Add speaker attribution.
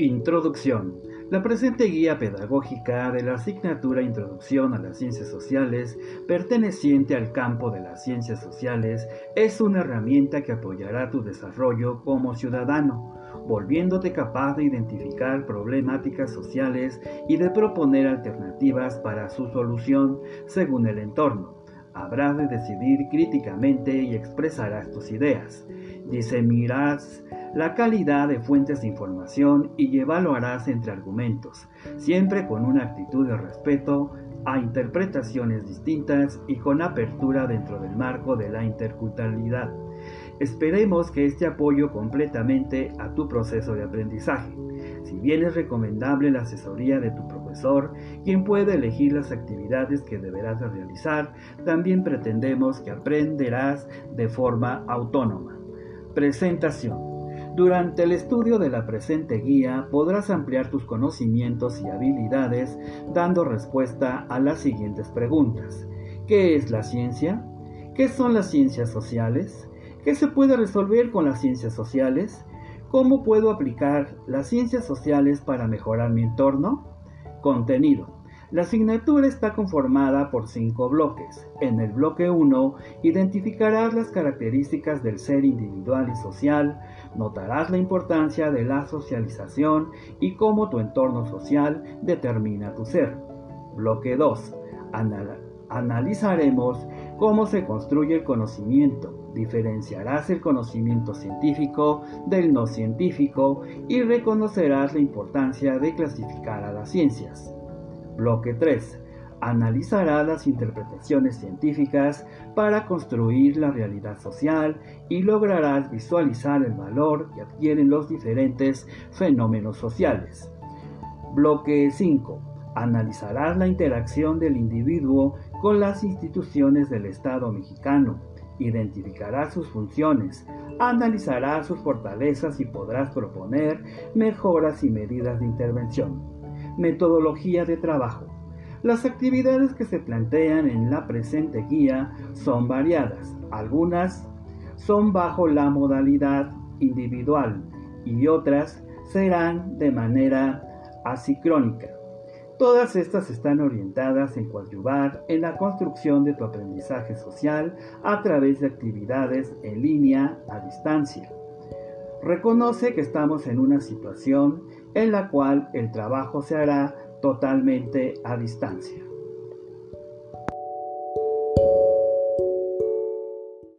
Speaker 1: Introducción. La presente guía pedagógica de la asignatura Introducción a las Ciencias Sociales, perteneciente al campo de las ciencias sociales, es una herramienta que apoyará tu desarrollo como ciudadano, volviéndote capaz de identificar problemáticas sociales y de proponer alternativas para su solución según el entorno. Habrás de decidir críticamente y expresarás tus ideas. Disemirás la calidad de fuentes de información y evaluarás entre argumentos, siempre con una actitud de respeto a interpretaciones distintas y con apertura dentro del marco de la interculturalidad. Esperemos que este apoyo completamente a tu proceso de aprendizaje. Si bien es recomendable la asesoría de tu profesor, quien puede elegir las actividades que deberás realizar, también pretendemos que aprenderás de forma autónoma. Presentación. Durante el estudio de la presente guía podrás ampliar tus conocimientos y habilidades dando respuesta a las siguientes preguntas. ¿Qué es la ciencia? ¿Qué son las ciencias sociales? ¿Qué se puede resolver con las ciencias sociales? ¿Cómo puedo aplicar las ciencias sociales para mejorar mi entorno? Contenido. La asignatura está conformada por cinco bloques. En el bloque 1 identificarás las características del ser individual y social, notarás la importancia de la socialización y cómo tu entorno social determina tu ser. Bloque 2. analizaremos cómo se construye el conocimiento, diferenciarás el conocimiento científico del no científico y reconocerás la importancia de clasificar a las ciencias. Bloque 3. Analizará las interpretaciones científicas para construir la realidad social y lograrás visualizar el valor que adquieren los diferentes fenómenos sociales. Bloque 5. Analizarás la interacción del individuo con las instituciones del Estado mexicano. Identificarás sus funciones, analizarás sus fortalezas y podrás proponer mejoras y medidas de intervención. Metodología de trabajo. Las actividades que se plantean en la presente guía son variadas. Algunas son bajo la modalidad individual y otras serán de manera asicrónica. Todas estas están orientadas en coadyuvar en la construcción de tu aprendizaje social a través de actividades en línea a distancia. Reconoce que estamos en una situación en la cual el trabajo se hará totalmente a distancia.